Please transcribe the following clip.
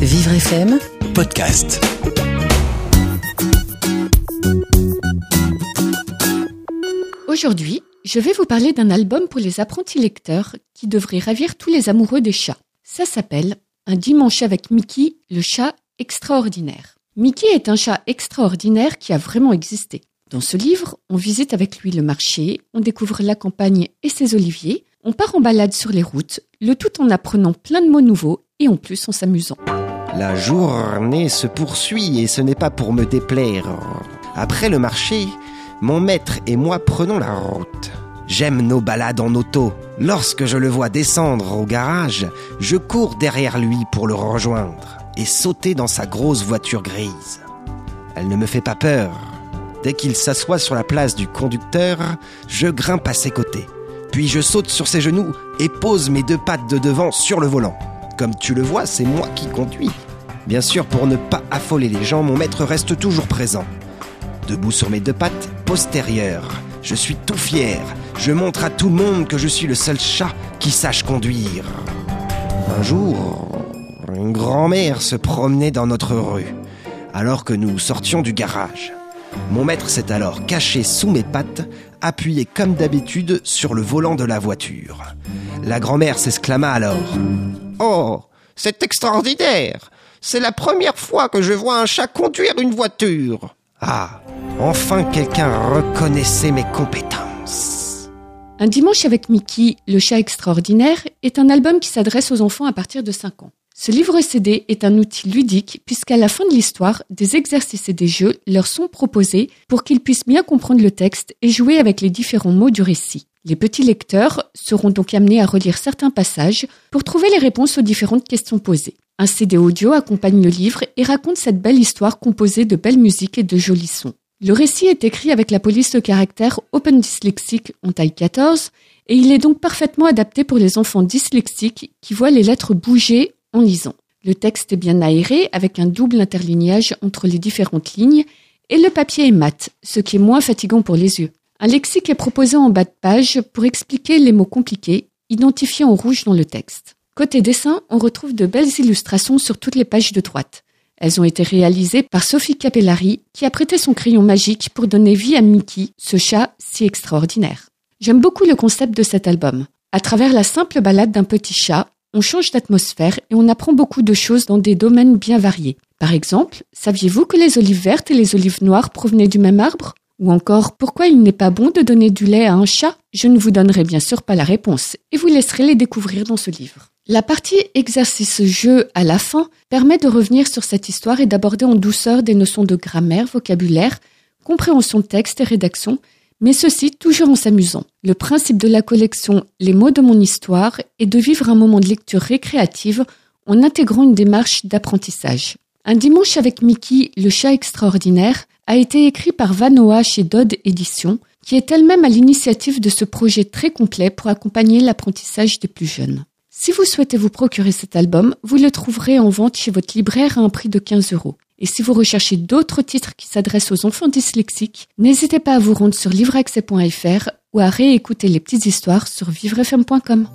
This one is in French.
Vivre FM podcast. Aujourd'hui, je vais vous parler d'un album pour les apprentis lecteurs qui devrait ravir tous les amoureux des chats. Ça s'appelle Un dimanche avec Mickey, le chat extraordinaire. Mickey est un chat extraordinaire qui a vraiment existé. Dans ce livre, on visite avec lui le marché, on découvre la campagne et ses oliviers, on part en balade sur les routes, le tout en apprenant plein de mots nouveaux et en plus en s'amusant. La journée se poursuit et ce n'est pas pour me déplaire. Après le marché, mon maître et moi prenons la route. J'aime nos balades en auto. Lorsque je le vois descendre au garage, je cours derrière lui pour le rejoindre et sauter dans sa grosse voiture grise. Elle ne me fait pas peur. Dès qu'il s'assoit sur la place du conducteur, je grimpe à ses côtés. Puis je saute sur ses genoux et pose mes deux pattes de devant sur le volant. Comme tu le vois, c'est moi qui conduis. Bien sûr, pour ne pas affoler les gens, mon maître reste toujours présent. Debout sur mes deux pattes postérieures, je suis tout fier. Je montre à tout le monde que je suis le seul chat qui sache conduire. Un jour, une grand-mère se promenait dans notre rue, alors que nous sortions du garage. Mon maître s'est alors caché sous mes pattes, appuyé comme d'habitude sur le volant de la voiture. La grand-mère s'exclama alors. Oh, c'est extraordinaire. C'est la première fois que je vois un chat conduire une voiture. Ah, enfin quelqu'un reconnaissait mes compétences. Un dimanche avec Mickey, le chat extraordinaire, est un album qui s'adresse aux enfants à partir de 5 ans. Ce livre CD est un outil ludique puisqu'à la fin de l'histoire, des exercices et des jeux leur sont proposés pour qu'ils puissent bien comprendre le texte et jouer avec les différents mots du récit. Les petits lecteurs seront donc amenés à relire certains passages pour trouver les réponses aux différentes questions posées. Un CD audio accompagne le livre et raconte cette belle histoire composée de belles musiques et de jolis sons. Le récit est écrit avec la police de caractère Open Dyslexic en taille 14 et il est donc parfaitement adapté pour les enfants dyslexiques qui voient les lettres bouger en lisant. Le texte est bien aéré avec un double interlignage entre les différentes lignes et le papier est mat, ce qui est moins fatigant pour les yeux. Un lexique est proposé en bas de page pour expliquer les mots compliqués, identifiés en rouge dans le texte. Côté dessin, on retrouve de belles illustrations sur toutes les pages de droite. Elles ont été réalisées par Sophie Capellari, qui a prêté son crayon magique pour donner vie à Mickey, ce chat si extraordinaire. J'aime beaucoup le concept de cet album. À travers la simple balade d'un petit chat, on change d'atmosphère et on apprend beaucoup de choses dans des domaines bien variés. Par exemple, saviez-vous que les olives vertes et les olives noires provenaient du même arbre? Ou encore, pourquoi il n'est pas bon de donner du lait à un chat? Je ne vous donnerai bien sûr pas la réponse et vous laisserez les découvrir dans ce livre. La partie exercice-jeu à la fin permet de revenir sur cette histoire et d'aborder en douceur des notions de grammaire, vocabulaire, compréhension de texte et rédaction, mais ceci toujours en s'amusant. Le principe de la collection Les mots de mon histoire est de vivre un moment de lecture récréative en intégrant une démarche d'apprentissage. Un dimanche avec Mickey, le chat extraordinaire, a été écrit par Vanoa chez Dodd Éditions, qui est elle-même à l'initiative de ce projet très complet pour accompagner l'apprentissage des plus jeunes. Si vous souhaitez vous procurer cet album, vous le trouverez en vente chez votre libraire à un prix de 15 euros. Et si vous recherchez d'autres titres qui s'adressent aux enfants dyslexiques, n'hésitez pas à vous rendre sur livreaccès.fr ou à réécouter les petites histoires sur vivrefm.com.